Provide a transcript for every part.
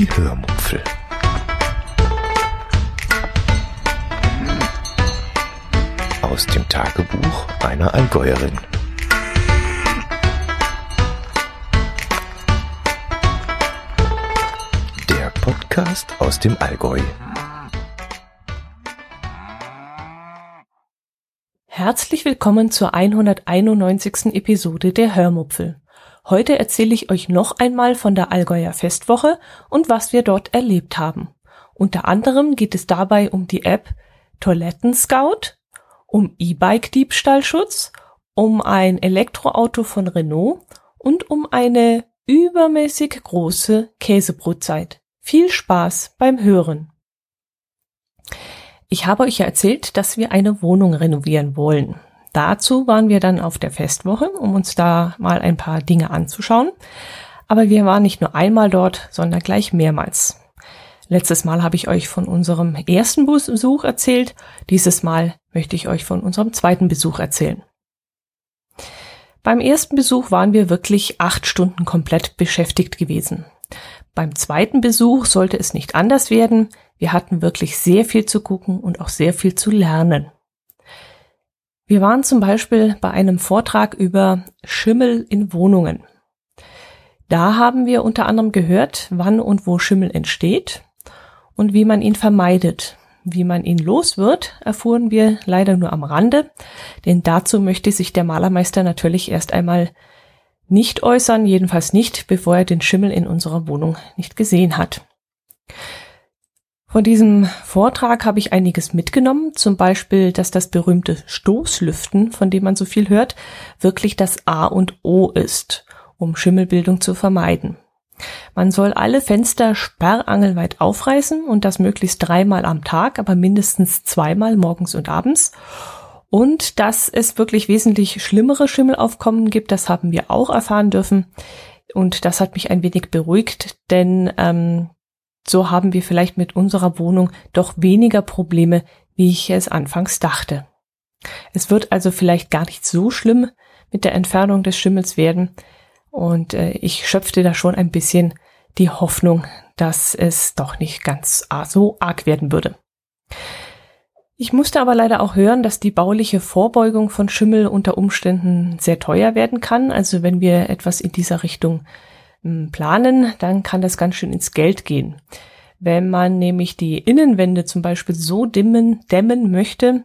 Die Hörmupfel. Aus dem Tagebuch einer Allgäuerin. Der Podcast aus dem Allgäu. Herzlich willkommen zur 191. Episode der Hörmupfel. Heute erzähle ich euch noch einmal von der Allgäuer Festwoche und was wir dort erlebt haben. Unter anderem geht es dabei um die App Toiletten Scout, um E-Bike-Diebstahlschutz, um ein Elektroauto von Renault und um eine übermäßig große Käsebrotzeit. Viel Spaß beim Hören. Ich habe euch ja erzählt, dass wir eine Wohnung renovieren wollen. Dazu waren wir dann auf der Festwoche, um uns da mal ein paar Dinge anzuschauen. Aber wir waren nicht nur einmal dort, sondern gleich mehrmals. Letztes Mal habe ich euch von unserem ersten Besuch erzählt. Dieses Mal möchte ich euch von unserem zweiten Besuch erzählen. Beim ersten Besuch waren wir wirklich acht Stunden komplett beschäftigt gewesen. Beim zweiten Besuch sollte es nicht anders werden. Wir hatten wirklich sehr viel zu gucken und auch sehr viel zu lernen. Wir waren zum Beispiel bei einem Vortrag über Schimmel in Wohnungen. Da haben wir unter anderem gehört, wann und wo Schimmel entsteht und wie man ihn vermeidet. Wie man ihn los wird, erfuhren wir leider nur am Rande, denn dazu möchte sich der Malermeister natürlich erst einmal nicht äußern, jedenfalls nicht, bevor er den Schimmel in unserer Wohnung nicht gesehen hat. Von diesem Vortrag habe ich einiges mitgenommen, zum Beispiel, dass das berühmte Stoßlüften, von dem man so viel hört, wirklich das A und O ist, um Schimmelbildung zu vermeiden. Man soll alle Fenster sperrangelweit aufreißen und das möglichst dreimal am Tag, aber mindestens zweimal morgens und abends. Und dass es wirklich wesentlich schlimmere Schimmelaufkommen gibt, das haben wir auch erfahren dürfen. Und das hat mich ein wenig beruhigt, denn ähm, so haben wir vielleicht mit unserer Wohnung doch weniger Probleme, wie ich es anfangs dachte. Es wird also vielleicht gar nicht so schlimm mit der Entfernung des Schimmels werden. Und äh, ich schöpfte da schon ein bisschen die Hoffnung, dass es doch nicht ganz so arg werden würde. Ich musste aber leider auch hören, dass die bauliche Vorbeugung von Schimmel unter Umständen sehr teuer werden kann. Also wenn wir etwas in dieser Richtung planen, dann kann das ganz schön ins Geld gehen. Wenn man nämlich die Innenwände zum Beispiel so dimmen, dämmen möchte,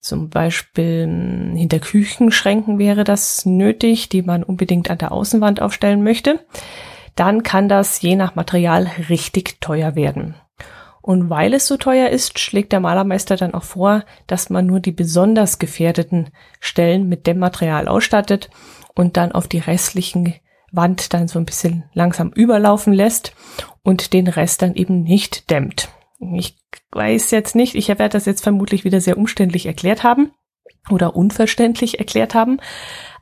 zum Beispiel hm, hinter Küchenschränken wäre das nötig, die man unbedingt an der Außenwand aufstellen möchte, dann kann das je nach Material richtig teuer werden. Und weil es so teuer ist, schlägt der Malermeister dann auch vor, dass man nur die besonders gefährdeten Stellen mit Dämmmaterial ausstattet und dann auf die restlichen Wand dann so ein bisschen langsam überlaufen lässt und den Rest dann eben nicht dämmt. Ich weiß jetzt nicht, ich werde das jetzt vermutlich wieder sehr umständlich erklärt haben oder unverständlich erklärt haben,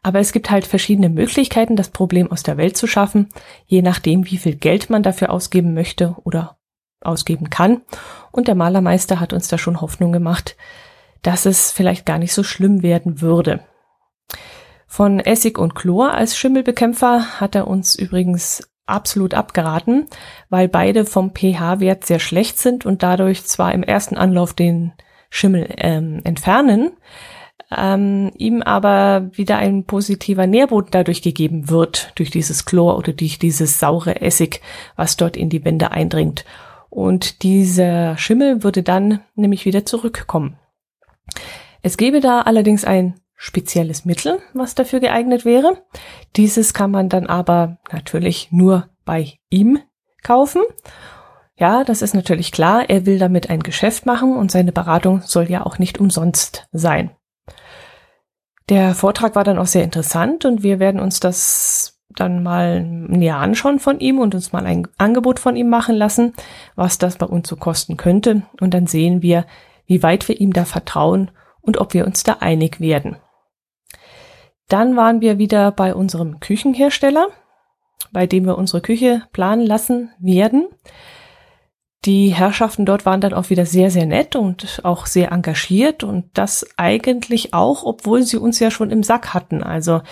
aber es gibt halt verschiedene Möglichkeiten, das Problem aus der Welt zu schaffen, je nachdem, wie viel Geld man dafür ausgeben möchte oder ausgeben kann. Und der Malermeister hat uns da schon Hoffnung gemacht, dass es vielleicht gar nicht so schlimm werden würde. Von Essig und Chlor als Schimmelbekämpfer hat er uns übrigens absolut abgeraten, weil beide vom pH-Wert sehr schlecht sind und dadurch zwar im ersten Anlauf den Schimmel ähm, entfernen, ähm, ihm aber wieder ein positiver Nährboden dadurch gegeben wird, durch dieses Chlor oder durch dieses saure Essig, was dort in die Wände eindringt. Und dieser Schimmel würde dann nämlich wieder zurückkommen. Es gäbe da allerdings ein spezielles Mittel, was dafür geeignet wäre. Dieses kann man dann aber natürlich nur bei ihm kaufen. Ja, das ist natürlich klar. Er will damit ein Geschäft machen und seine Beratung soll ja auch nicht umsonst sein. Der Vortrag war dann auch sehr interessant und wir werden uns das dann mal näher anschauen von ihm und uns mal ein Angebot von ihm machen lassen, was das bei uns so kosten könnte. Und dann sehen wir, wie weit wir ihm da vertrauen und ob wir uns da einig werden. Dann waren wir wieder bei unserem Küchenhersteller, bei dem wir unsere Küche planen lassen werden. Die Herrschaften dort waren dann auch wieder sehr, sehr nett und auch sehr engagiert und das eigentlich auch, obwohl sie uns ja schon im Sack hatten. Also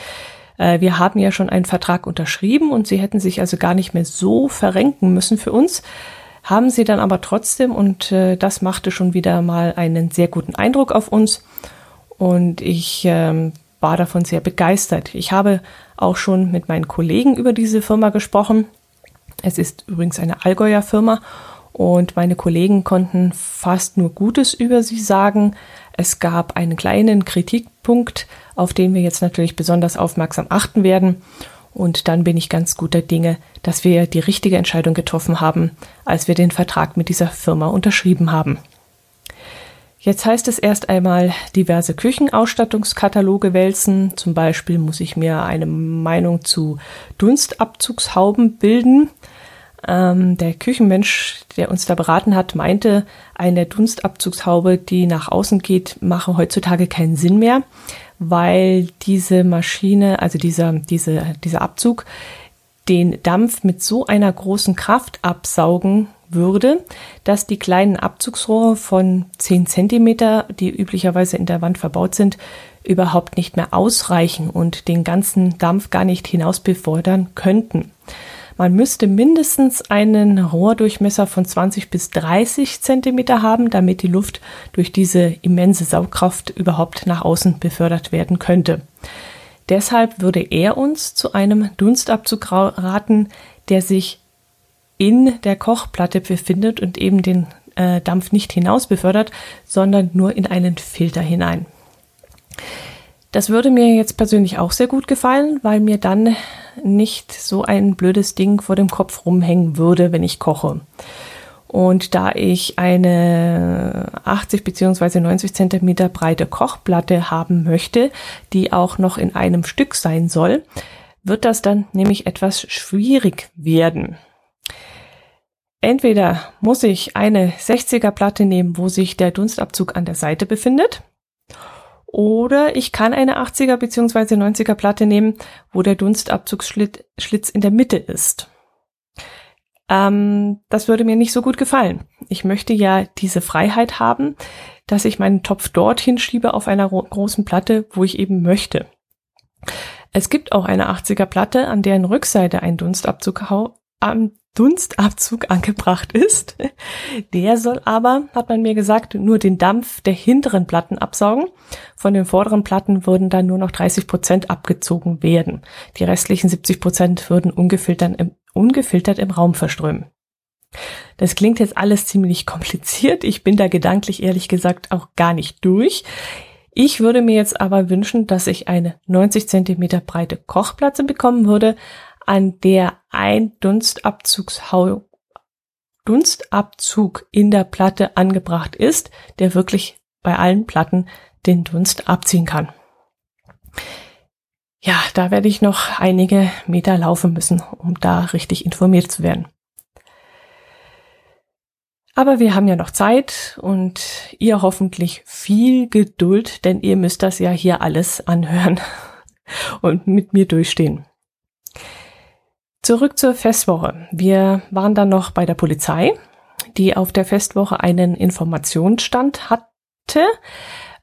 Äh, wir haben ja schon einen Vertrag unterschrieben und sie hätten sich also gar nicht mehr so verrenken müssen für uns. Haben sie dann aber trotzdem und äh, das machte schon wieder mal einen sehr guten Eindruck auf uns. Und ich ähm, war davon sehr begeistert. Ich habe auch schon mit meinen Kollegen über diese Firma gesprochen. Es ist übrigens eine Allgäuer Firma und meine Kollegen konnten fast nur Gutes über sie sagen. Es gab einen kleinen Kritikpunkt, auf den wir jetzt natürlich besonders aufmerksam achten werden. Und dann bin ich ganz guter Dinge, dass wir die richtige Entscheidung getroffen haben, als wir den Vertrag mit dieser Firma unterschrieben haben. Jetzt heißt es erst einmal diverse Küchenausstattungskataloge wälzen. Zum Beispiel muss ich mir eine Meinung zu Dunstabzugshauben bilden. Ähm, der Küchenmensch, der uns da beraten hat, meinte, eine Dunstabzugshaube, die nach außen geht, mache heutzutage keinen Sinn mehr, weil diese Maschine, also dieser, diese, dieser Abzug, den Dampf mit so einer großen Kraft absaugen würde, dass die kleinen Abzugsrohre von 10 Zentimeter, die üblicherweise in der Wand verbaut sind, überhaupt nicht mehr ausreichen und den ganzen Dampf gar nicht hinaus befördern könnten. Man müsste mindestens einen Rohrdurchmesser von 20 bis 30 Zentimeter haben, damit die Luft durch diese immense Saugkraft überhaupt nach außen befördert werden könnte. Deshalb würde er uns zu einem Dunstabzug raten, der sich in der Kochplatte befindet und eben den äh, Dampf nicht hinaus befördert, sondern nur in einen Filter hinein. Das würde mir jetzt persönlich auch sehr gut gefallen, weil mir dann nicht so ein blödes Ding vor dem Kopf rumhängen würde, wenn ich koche. Und da ich eine 80 bzw. 90 Zentimeter breite Kochplatte haben möchte, die auch noch in einem Stück sein soll, wird das dann nämlich etwas schwierig werden. Entweder muss ich eine 60er Platte nehmen, wo sich der Dunstabzug an der Seite befindet, oder ich kann eine 80er bzw. 90er Platte nehmen, wo der Dunstabzugsschlitz in der Mitte ist. Ähm, das würde mir nicht so gut gefallen. Ich möchte ja diese Freiheit haben, dass ich meinen Topf dorthin schiebe auf einer großen Platte, wo ich eben möchte. Es gibt auch eine 80er Platte, an deren Rückseite ein Dunstabzug am Dunstabzug angebracht ist. Der soll aber, hat man mir gesagt, nur den Dampf der hinteren Platten absaugen. Von den vorderen Platten würden dann nur noch 30 Prozent abgezogen werden. Die restlichen 70 Prozent würden ungefiltert im, ungefiltert im Raum verströmen. Das klingt jetzt alles ziemlich kompliziert. Ich bin da gedanklich ehrlich gesagt auch gar nicht durch. Ich würde mir jetzt aber wünschen, dass ich eine 90 Zentimeter breite Kochplatte bekommen würde, an der ein Dunstabzugshau Dunstabzug in der Platte angebracht ist, der wirklich bei allen Platten den Dunst abziehen kann. Ja, da werde ich noch einige Meter laufen müssen, um da richtig informiert zu werden. Aber wir haben ja noch Zeit und ihr hoffentlich viel Geduld, denn ihr müsst das ja hier alles anhören und mit mir durchstehen. Zurück zur Festwoche. Wir waren dann noch bei der Polizei, die auf der Festwoche einen Informationsstand hatte,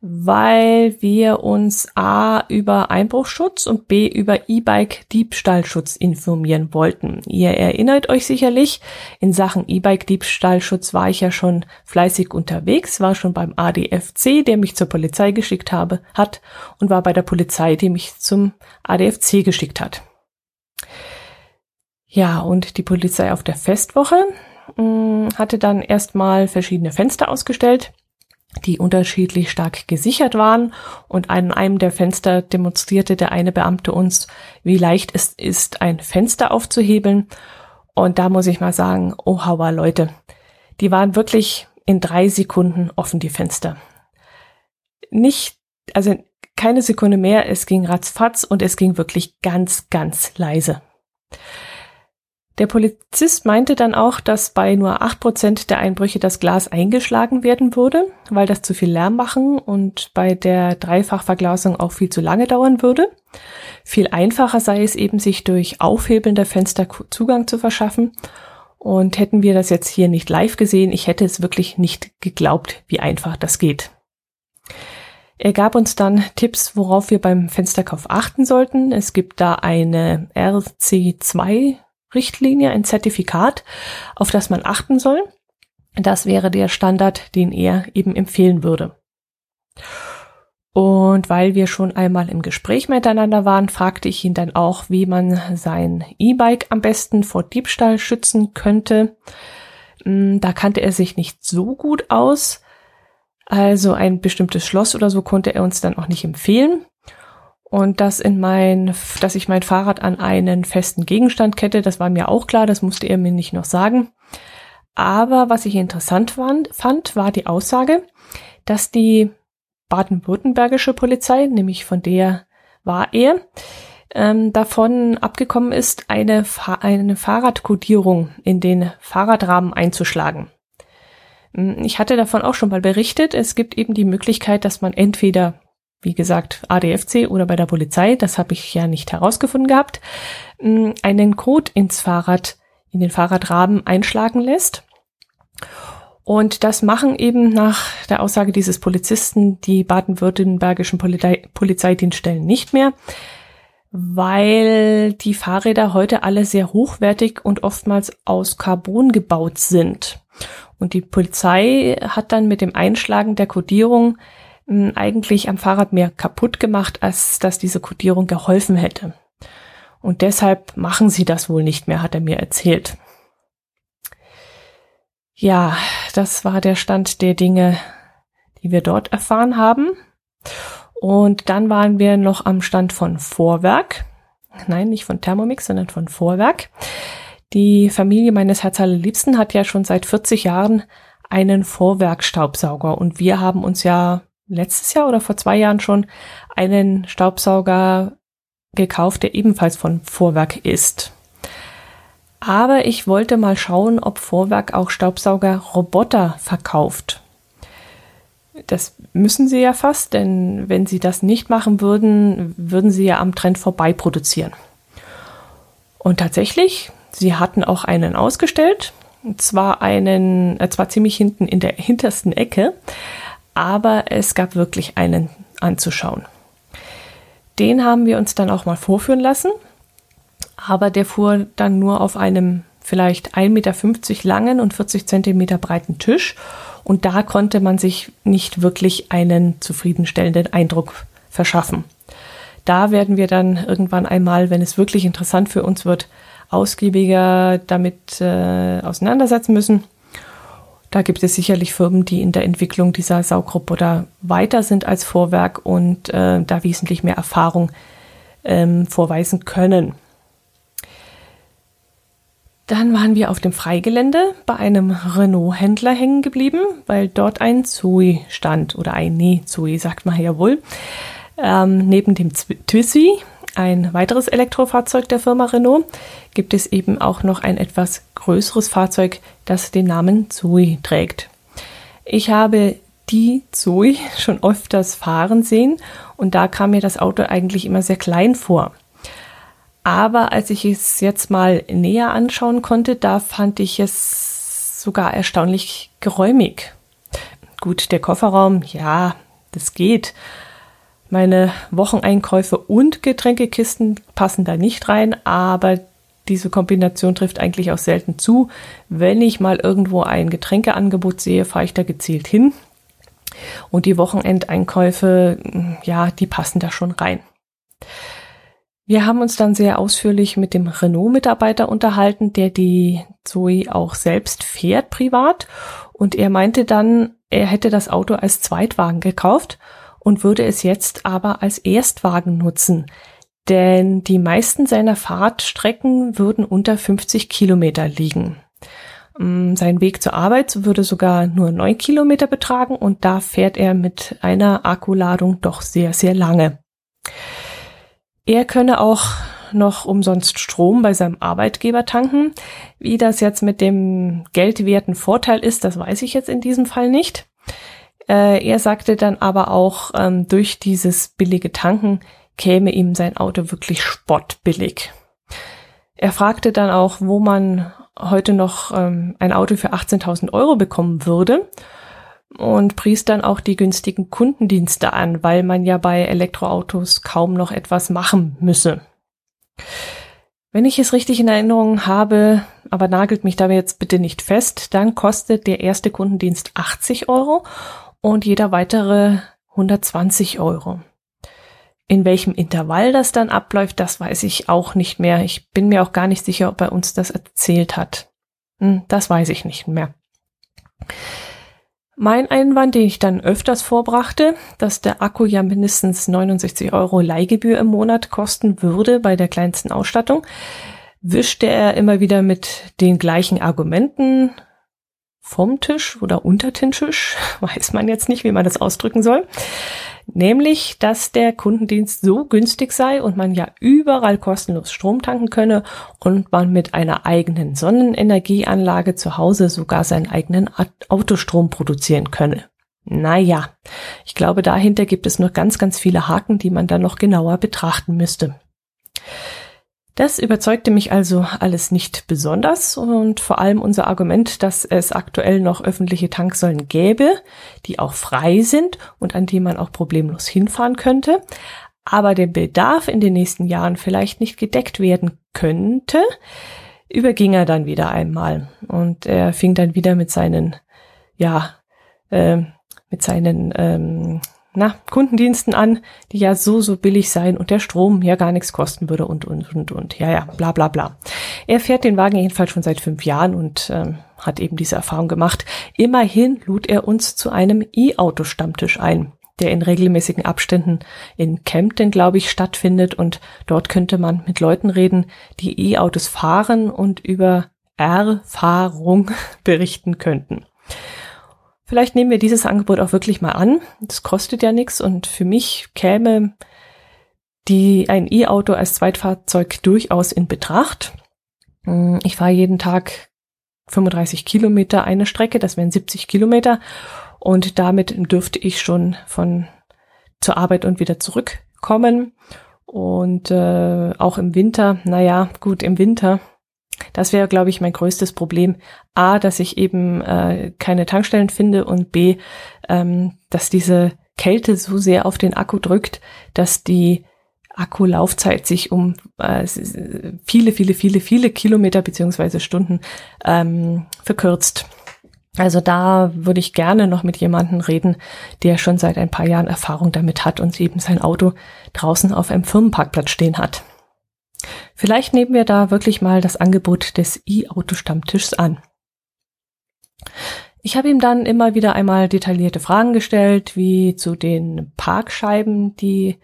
weil wir uns A über Einbruchschutz und B über E-Bike Diebstahlschutz informieren wollten. Ihr erinnert euch sicherlich, in Sachen E-Bike Diebstahlschutz war ich ja schon fleißig unterwegs, war schon beim ADFC, der mich zur Polizei geschickt habe, hat und war bei der Polizei, die mich zum ADFC geschickt hat. Ja, und die Polizei auf der Festwoche mh, mm, hatte dann erstmal verschiedene Fenster ausgestellt, die unterschiedlich stark gesichert waren. Und an einem der Fenster demonstrierte der eine Beamte uns, wie leicht es ist, ein Fenster aufzuhebeln. Und da muss ich mal sagen, oh hauer Leute, die waren wirklich in drei Sekunden offen, die Fenster. Nicht, also keine Sekunde mehr, es ging ratzfatz und es ging wirklich ganz, ganz leise. Der Polizist meinte dann auch, dass bei nur acht Prozent der Einbrüche das Glas eingeschlagen werden würde, weil das zu viel Lärm machen und bei der Dreifachverglasung auch viel zu lange dauern würde. Viel einfacher sei es eben, sich durch Aufhebeln der Fenster Zugang zu verschaffen. Und hätten wir das jetzt hier nicht live gesehen, ich hätte es wirklich nicht geglaubt, wie einfach das geht. Er gab uns dann Tipps, worauf wir beim Fensterkauf achten sollten. Es gibt da eine RC2-Richtlinie, ein Zertifikat, auf das man achten soll. Das wäre der Standard, den er eben empfehlen würde. Und weil wir schon einmal im Gespräch miteinander waren, fragte ich ihn dann auch, wie man sein E-Bike am besten vor Diebstahl schützen könnte. Hm, da kannte er sich nicht so gut aus. Also ein bestimmtes Schloss oder so konnte er uns dann auch nicht empfehlen. Und dass in mein, dass ich mein Fahrrad an einen festen Gegenstand kette, das war mir auch klar, das musste er mir nicht noch sagen. Aber was ich interessant fand, fand war die Aussage, dass die baden-württembergische Polizei, nämlich von der war er, ähm, davon abgekommen ist, eine, Fa eine Fahrradkodierung in den Fahrradrahmen einzuschlagen. Hm, ich hatte davon auch schon mal berichtet. Es gibt eben die Möglichkeit, dass man entweder, wie gesagt, ADFC oder bei der Polizei, das habe ich ja nicht herausgefunden gehabt, hm, einen Code ins Fahrrad, in den Fahrradrahmen einschlagen lässt. Und das machen eben nach der Aussage dieses Polizisten die baden-württembergischen Polizei Polizeidienststellen nicht mehr, weil die Fahrräder heute alle sehr hochwertig und oftmals aus Carbon gebaut sind. Und die Polizei hat dann mit dem Einschlagen der Kodierung eigentlich am Fahrrad mehr kaputt gemacht, als dass diese Kodierung geholfen hätte. Und deshalb machen sie das wohl nicht mehr, hat er mir erzählt. Ja, das war der Stand der Dinge, die wir dort erfahren haben. Und dann waren wir noch am Stand von Vorwerk. Nein, nicht von Thermomix, sondern von Vorwerk. Die Familie meines Herzallerliebsten hat ja schon seit 40 Jahren einen Vorwerkstaubsauger und wir haben uns ja letztes Jahr oder vor zwei Jahren schon einen Staubsauger gekauft, der ebenfalls von Vorwerk ist. Aber ich wollte mal schauen, ob Vorwerk auch Staubsaugerroboter verkauft. Das müssen sie ja fast, denn wenn sie das nicht machen würden, würden sie ja am Trend vorbei produzieren. Und tatsächlich, sie hatten auch einen ausgestellt, und zwar einen, äh, zwar ziemlich hinten in der hintersten Ecke, aber es gab wirklich einen anzuschauen. Den haben wir uns dann auch mal vorführen lassen aber der fuhr dann nur auf einem vielleicht 1,50 Meter langen und 40 Zentimeter breiten Tisch und da konnte man sich nicht wirklich einen zufriedenstellenden Eindruck verschaffen. Da werden wir dann irgendwann einmal, wenn es wirklich interessant für uns wird, ausgiebiger damit äh, auseinandersetzen müssen. Da gibt es sicherlich Firmen, die in der Entwicklung dieser Saugroboter weiter sind als Vorwerk und äh, da wesentlich mehr Erfahrung ähm, vorweisen können. Dann waren wir auf dem Freigelände bei einem Renault-Händler hängen geblieben, weil dort ein Zoe stand oder ein Nee, Zoe sagt man ja wohl. Ähm, neben dem Twizy, ein weiteres Elektrofahrzeug der Firma Renault, gibt es eben auch noch ein etwas größeres Fahrzeug, das den Namen Zoe trägt. Ich habe die Zoe schon öfters fahren sehen und da kam mir das Auto eigentlich immer sehr klein vor. Aber als ich es jetzt mal näher anschauen konnte, da fand ich es sogar erstaunlich geräumig. Gut, der Kofferraum, ja, das geht. Meine Wocheneinkäufe und Getränkekisten passen da nicht rein, aber diese Kombination trifft eigentlich auch selten zu. Wenn ich mal irgendwo ein Getränkeangebot sehe, fahre ich da gezielt hin. Und die Wochenendeinkäufe, ja, die passen da schon rein. Wir haben uns dann sehr ausführlich mit dem Renault-Mitarbeiter unterhalten, der die Zoe auch selbst fährt privat. Und er meinte dann, er hätte das Auto als Zweitwagen gekauft und würde es jetzt aber als Erstwagen nutzen. Denn die meisten seiner Fahrtstrecken würden unter 50 Kilometer liegen. Mm, sein Weg zur Arbeit würde sogar nur neun Kilometer betragen und da fährt er mit einer Akkuladung doch sehr, sehr lange. Er könne auch noch umsonst Strom bei seinem Arbeitgeber tanken. Wie das jetzt mit dem geldwerten Vorteil ist, das weiß ich jetzt in diesem Fall nicht. Äh, er sagte dann aber auch, ähm, durch dieses billige Tanken käme ihm sein Auto wirklich spottbillig. Er fragte dann auch, wo man heute noch ähm, ein Auto für 18.000 Euro bekommen würde. und pries dann auch die günstigen Kundendienste an, weil man ja bei Elektroautos kaum noch etwas machen müsse. Wenn ich es richtig in Erinnerung habe, aber nagelt mich da jetzt bitte nicht fest, dann kostet der erste Kundendienst 80 Euro und jeder weitere 120 Euro. In welchem Intervall das dann abläuft, das weiß ich auch nicht mehr. Ich bin mir auch gar nicht sicher, ob er uns das erzählt hat. Hm, das weiß ich nicht mehr. Mein Einwand, den ich dann öfters vorbrachte, dass der Akku ja mindestens 69 Euro Leihgebühr im Monat kosten würde bei der kleinsten Ausstattung, wischte er immer wieder mit den gleichen Argumenten vom Tisch oder unter den Tisch, weiß man jetzt nicht, wie man das ausdrücken soll. Nämlich, dass der Kundendienst so günstig sei und man ja überall kostenlos Strom tanken könne und man mit einer eigenen Sonnenenergieanlage zu Hause sogar seinen eigenen Autostrom produzieren könne. Naja, ich glaube, dahinter gibt es noch ganz, ganz viele Haken, die man dann noch genauer betrachten müsste. Das überzeugte mich also alles nicht besonders und vor allem unser Argument, dass es aktuell noch öffentliche Tanksäulen gäbe, die auch frei sind und an die man auch problemlos hinfahren könnte, aber der Bedarf in den nächsten Jahren vielleicht nicht gedeckt werden könnte, überging er dann wieder einmal. Und er fing dann wieder mit seinen, ja, äh, mit seinen ähm, na, Kundendiensten an, die ja so, so billig seien und der Strom ja gar nichts kosten würde und, und, und, und. Ja, ja, bla, bla, bla. Er fährt den Wagen jedenfalls schon seit fünf Jahren und ähm, hat eben diese Erfahrung gemacht. Immerhin lud er uns zu einem E-Auto-Stammtisch ein der in regelmäßigen Abständen in Kempten, glaube ich, stattfindet. Und dort könnte man mit Leuten reden, die E-Autos fahren und über Erfahrung berichten könnten. Vielleicht nehmen wir dieses Angebot auch wirklich mal an. Das kostet ja nichts und für mich käme die, ein E-Auto als Zweitfahrzeug durchaus in Betracht. Hm, ich fahre jeden Tag 35 Kilometer eine Strecke, das wären 70 Kilometer und damit dürfte ich schon von zur Arbeit und wieder zurückkommen. Und äh, auch im Winter, naja, gut, im Winter das wäre, glaube ich, mein größtes Problem. A, dass ich eben äh, keine Tankstellen finde und B, ähm, dass diese Kälte so sehr auf den Akku drückt, dass die Akkulaufzeit sich um äh, viele, viele, viele, viele Kilometer beziehungsweise Stunden ähm, verkürzt. Also da würde ich gerne noch mit jemandem reden, der schon seit ein paar Jahren Erfahrung damit hat und eben sein Auto draußen auf einem Firmenparkplatz stehen hat. Vielleicht nehmen wir da wirklich mal das Angebot des E-Auto-Stammtischs an. Ich habe ihm dann immer wieder einmal detaillierte Fragen gestellt, wie zu den Parkscheiben, die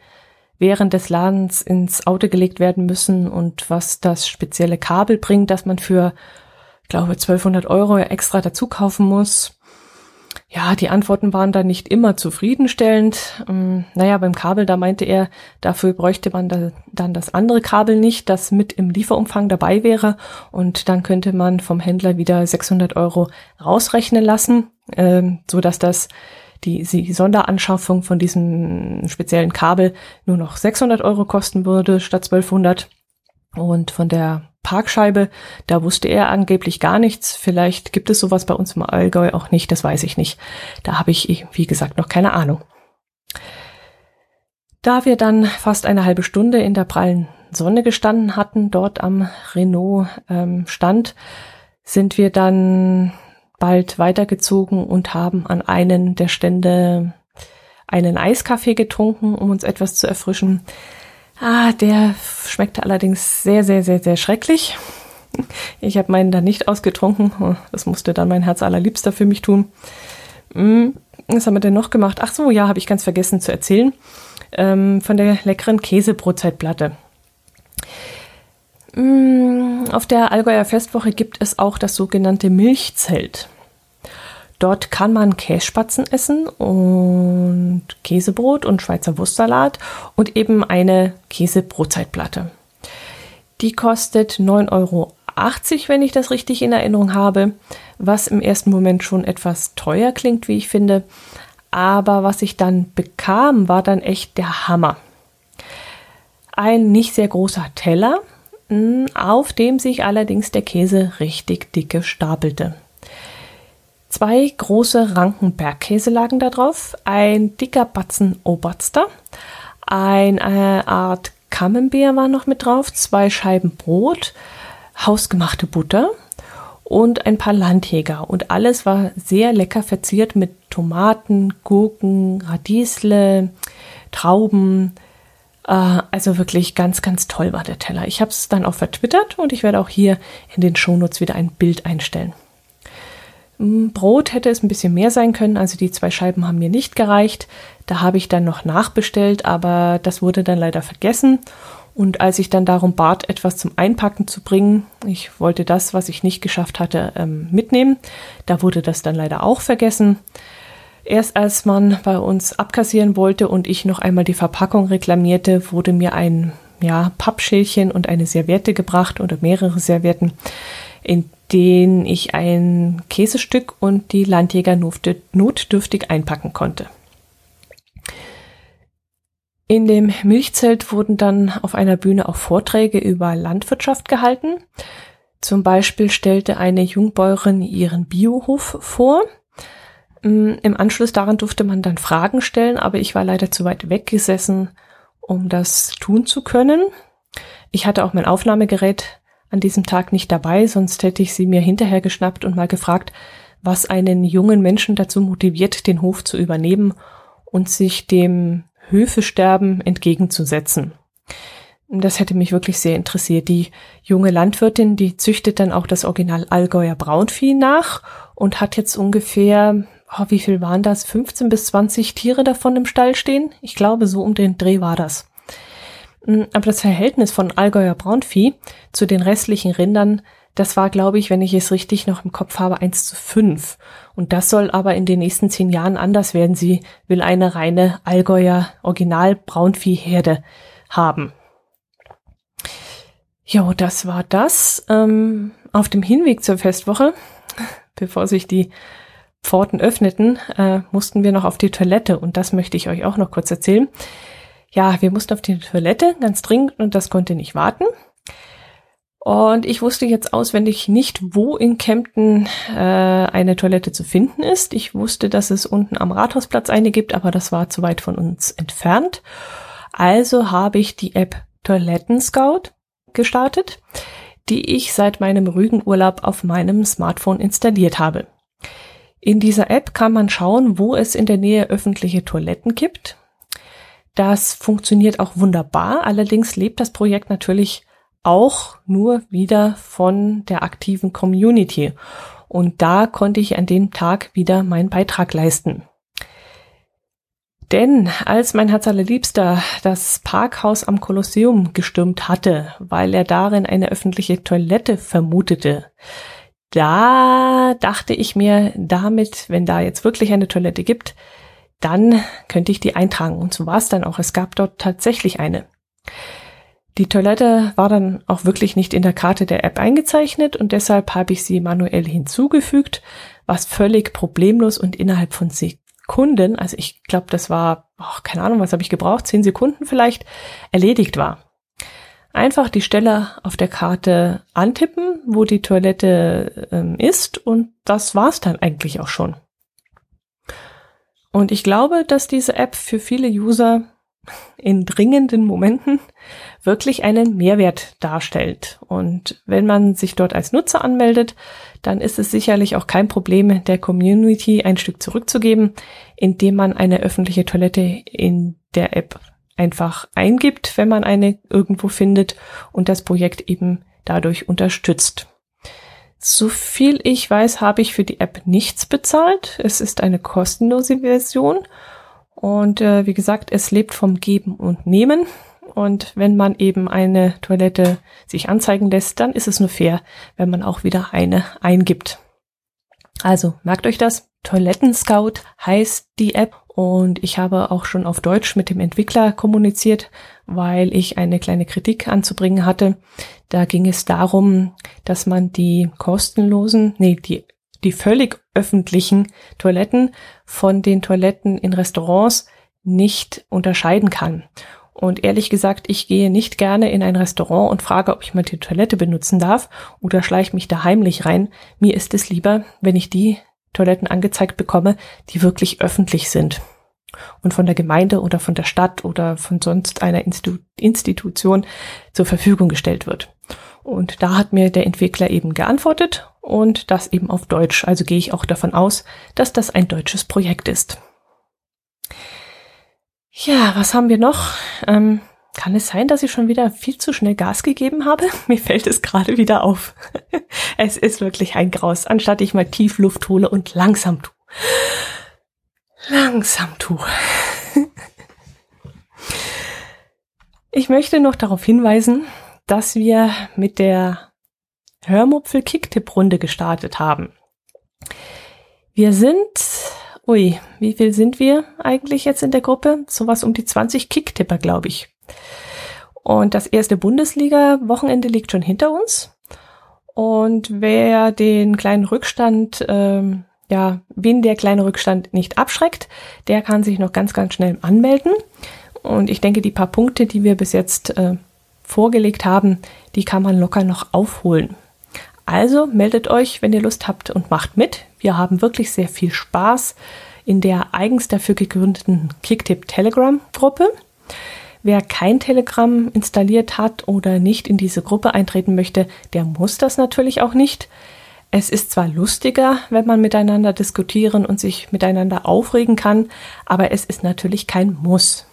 während des Ladens ins Auto gelegt werden müssen und was das spezielle Kabel bringt, das man für, glaube 1200 Euro extra dazu kaufen muss. Ja, die Antworten waren dann nicht immer zufriedenstellend. Ähm, naja, beim Kabel, da meinte er, dafür bräuchte man da, dann das andere Kabel nicht, das mit im Lieferumfang dabei wäre. Und dann könnte man vom Händler wieder 600 Euro rausrechnen lassen, ähm, so dass das die, die Sonderanschaffung von diesem speziellen Kabel nur noch 600 Euro kosten würde statt 1200. Und von der Parkscheibe, da wusste er angeblich gar nichts. Vielleicht gibt es sowas bei uns im Allgäu auch nicht, das weiß ich nicht. Da habe ich, wie gesagt, noch keine Ahnung. Da wir dann fast eine halbe Stunde in der prallen Sonne gestanden hatten, dort am Renault ähm, Stand, sind wir dann bald weitergezogen und haben an einen der Stände einen Eiskaffee getrunken, um uns etwas zu erfrischen. Ah, der schmeckte allerdings sehr, sehr, sehr, sehr schrecklich. Ich habe meinen dann nicht ausgetrunken. Das musste dann mein Herz allerliebster für mich tun. Hm, was haben wir denn noch gemacht? Ach so, ja, habe ich ganz vergessen zu erzählen. Ähm, von der leckeren Käsebrotzeitplatte. Hm, auf der Allgäuer Festwoche gibt es auch das sogenannte Milchzelt. Dort kann man Kässpatzen essen und Käsebrot und Schweizer Wurstsalat und eben eine Käsebrotzeitplatte. Die kostet 9,80 Euro, wenn ich das richtig in Erinnerung habe, was im ersten Moment schon etwas teuer klingt, wie ich finde. Aber was ich dann bekam, war dann echt der Hammer. Ein nicht sehr großer Teller, auf dem sich allerdings der Käse richtig dicke stapelte. Zwei große Ranken Bergkäse lagen da drauf, ein dicker Batzen Oberster, eine Art Camembert war noch mit drauf, zwei Scheiben Brot, hausgemachte Butter und ein paar Landjäger. Und alles war sehr lecker verziert mit Tomaten, Gurken, Radiesle, Trauben. Äh, also wirklich ganz, ganz toll war der Teller. Ich habe es dann auch vertwittert und ich werde auch hier in den Shownotes wieder ein Bild einstellen. Mm, Brot hätte es ein bisschen mehr sein können, also die zwei Scheiben haben mir nicht gereicht. Da habe ich dann noch nachbestellt, aber das wurde dann leider vergessen. Und als ich dann darum bat, etwas zum Einpacken zu bringen, ich wollte das, was ich nicht geschafft hatte, ähm, mitnehmen, da wurde das dann leider auch vergessen. Erst als man bei uns abkassieren wollte und ich noch einmal die Verpackung reklamierte, wurde mir ein ja, Pappschälchen und eine Serviette gebracht oder mehrere Servietten, in denen ich ein Käsestück und die Landjäger notdürftig einpacken konnte. In dem Milchzelt wurden dann auf einer Bühne auch Vorträge über Landwirtschaft gehalten. Zum Beispiel stellte eine Jungbäuerin ihren Biohof vor. Mm, Im Anschluss daran durfte man dann Fragen stellen, aber ich war leider zu weit weggesessen, um das tun zu können. Ich hatte auch mein Aufnahmegerät an diesem Tag nicht dabei, sonst hätte ich sie mir hinterher geschnappt und mal gefragt, was einen jungen Menschen dazu motiviert, den Hof zu übernehmen und sich dem Höfesterben entgegenzusetzen. Das hätte mich wirklich sehr interessiert. Die junge Landwirtin, die züchtet dann auch das Original Allgäuer Braunvieh nach und hat jetzt ungefähr, oh, wie viel waren das? 15 bis 20 Tiere davon im Stall stehen? Ich glaube, so um den Dreh war das. Mm, aber das Verhältnis von Allgäuer Braunvieh zu den restlichen Rindern, das war, glaube ich, wenn ich es richtig noch im Kopf habe, eins zu fünf. Und das soll aber in den nächsten zehn Jahren anders werden. Sie will eine reine Allgäuer Original Braunviehherde haben. Jo, das war das. Ähm, auf dem Hinweg zur Festwoche, bevor sich die Pforten öffneten, äh, mussten wir noch auf die Toilette und das möchte ich euch auch noch kurz erzählen. Ja, wir mussten auf die Toilette ganz dringend und das konnte nicht warten. Und ich wusste jetzt auswendig nicht, wo in Kempten äh, eine Toilette zu finden ist. Ich wusste, dass es unten am Rathausplatz eine gibt, aber das war zu weit von uns entfernt. Also habe ich die App Toiletten Scout gestartet, die ich seit meinem Rügenurlaub auf meinem Smartphone installiert habe. In dieser App kann man schauen, wo es in der Nähe öffentliche Toiletten gibt das funktioniert auch wunderbar. Allerdings lebt das Projekt natürlich auch nur wieder von der aktiven Community. Und da konnte ich an dem Tag wieder meinen Beitrag leisten. Denn als mein Herz allerliebster das Parkhaus am Kolosseum gestürmt hatte, weil er darin eine öffentliche Toilette vermutete, da dachte ich mir, damit, wenn da jetzt wirklich eine Toilette gibt, dann könnte ich die eintragen. Und so war es dann auch. Es gab dort tatsächlich eine. Die Toilette war dann auch wirklich nicht in der Karte der App eingezeichnet und deshalb habe ich sie manuell hinzugefügt, was völlig problemlos und innerhalb von Sekunden, also ich glaube, das war, oh, keine Ahnung, was habe ich gebraucht, zehn Sekunden vielleicht, erledigt war. Einfach die Stelle auf der Karte antippen, wo die Toilette ähm, ist und das war's dann eigentlich auch schon. Und ich glaube, dass diese App für viele User in dringenden Momenten wirklich einen Mehrwert darstellt. Und wenn man sich dort als Nutzer anmeldet, dann ist es sicherlich auch kein Problem, der Community ein Stück zurückzugeben, indem man eine öffentliche Toilette in der App einfach eingibt, wenn man eine irgendwo findet und das Projekt eben dadurch unterstützt. So viel ich weiß, habe ich für die App nichts bezahlt. Es ist eine kostenlose Version. Und äh, wie gesagt, es lebt vom Geben und Nehmen. Und wenn man eben eine Toilette sich anzeigen lässt, dann ist es nur fair, wenn man auch wieder eine eingibt. Also merkt euch das. Toiletten Scout heißt die App und ich habe auch schon auf Deutsch mit dem Entwickler kommuniziert, weil ich eine kleine Kritik anzubringen hatte. Da ging es darum, dass man die kostenlosen, nee, die, die völlig öffentlichen Toiletten von den Toiletten in Restaurants nicht unterscheiden kann. Und ehrlich gesagt, ich gehe nicht gerne in ein Restaurant und frage, ob ich mal die Toilette benutzen darf oder schleiche mich da heimlich rein. Mir ist es lieber, wenn ich die Toiletten angezeigt bekomme, die wirklich öffentlich sind und von der Gemeinde oder von der Stadt oder von sonst einer Institu Institution zur Verfügung gestellt wird. Und da hat mir der Entwickler eben geantwortet und das eben auf Deutsch. Also gehe ich auch davon aus, dass das ein deutsches Projekt ist. Ja, was haben wir noch? Ähm, kann es sein, dass ich schon wieder viel zu schnell Gas gegeben habe? Mir fällt es gerade wieder auf. es ist wirklich ein Graus, anstatt ich mal tief Luft hole und langsam tue. Langsam tue. ich möchte noch darauf hinweisen, dass wir mit der Hörmupfel Kicktipp-Runde gestartet haben. Wir sind, ui, wie viel sind wir eigentlich jetzt in der Gruppe? Sowas um die 20 Kicktipper, glaube ich. Und das erste Bundesliga-Wochenende liegt schon hinter uns. Und wer den kleinen Rückstand, ähm, ja, wen der kleine Rückstand nicht abschreckt, der kann sich noch ganz, ganz schnell anmelden. Und ich denke, die paar Punkte, die wir bis jetzt äh, vorgelegt haben, die kann man locker noch aufholen. Also meldet euch, wenn ihr Lust habt und macht mit. Wir haben wirklich sehr viel Spaß in der eigens dafür gegründeten Kicktip Telegram Gruppe. Wer kein Telegram installiert hat oder nicht in diese Gruppe eintreten möchte, der muss das natürlich auch nicht. Es ist zwar lustiger, wenn man miteinander diskutieren und sich miteinander aufregen kann, aber es ist natürlich kein Muss.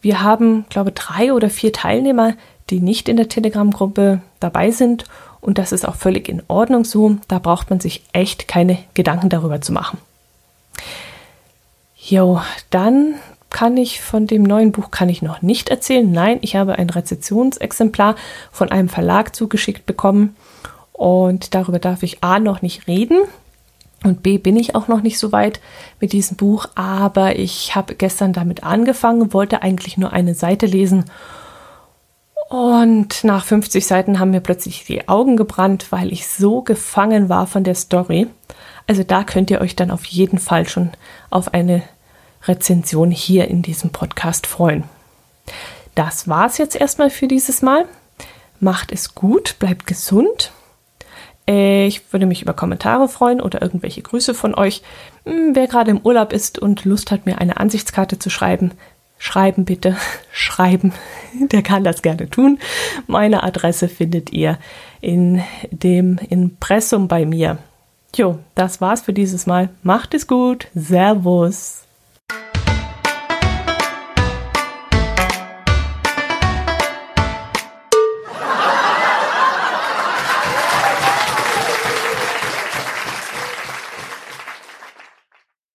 Wir haben, glaube drei oder vier Teilnehmer, die nicht in der Telegram-Gruppe dabei sind und das ist auch völlig in Ordnung so. Da braucht man sich echt keine Gedanken darüber zu machen. Jo, dann kann ich von dem neuen Buch kann ich noch nicht erzählen. Nein, ich habe ein Rezessionsexemplar von einem Verlag zugeschickt bekommen und darüber darf ich A noch nicht reden und B bin ich auch noch nicht so weit mit diesem Buch, aber ich habe gestern damit angefangen, wollte eigentlich nur eine Seite lesen und nach 50 Seiten haben mir plötzlich die Augen gebrannt, weil ich so gefangen war von der Story. Also da könnt ihr euch dann auf jeden Fall schon auf eine Rezension hier in diesem Podcast freuen. Das war's jetzt erstmal für dieses Mal. Macht es gut, bleibt gesund. Ich würde mich über Kommentare freuen oder irgendwelche Grüße von euch. Hm, wer gerade im Urlaub ist und Lust hat, mir eine Ansichtskarte zu schreiben, schreiben bitte, schreiben. Der kann das gerne tun. Meine Adresse findet ihr in dem Impressum bei mir. Jo, das war's für dieses Mal. Macht es gut. Servus.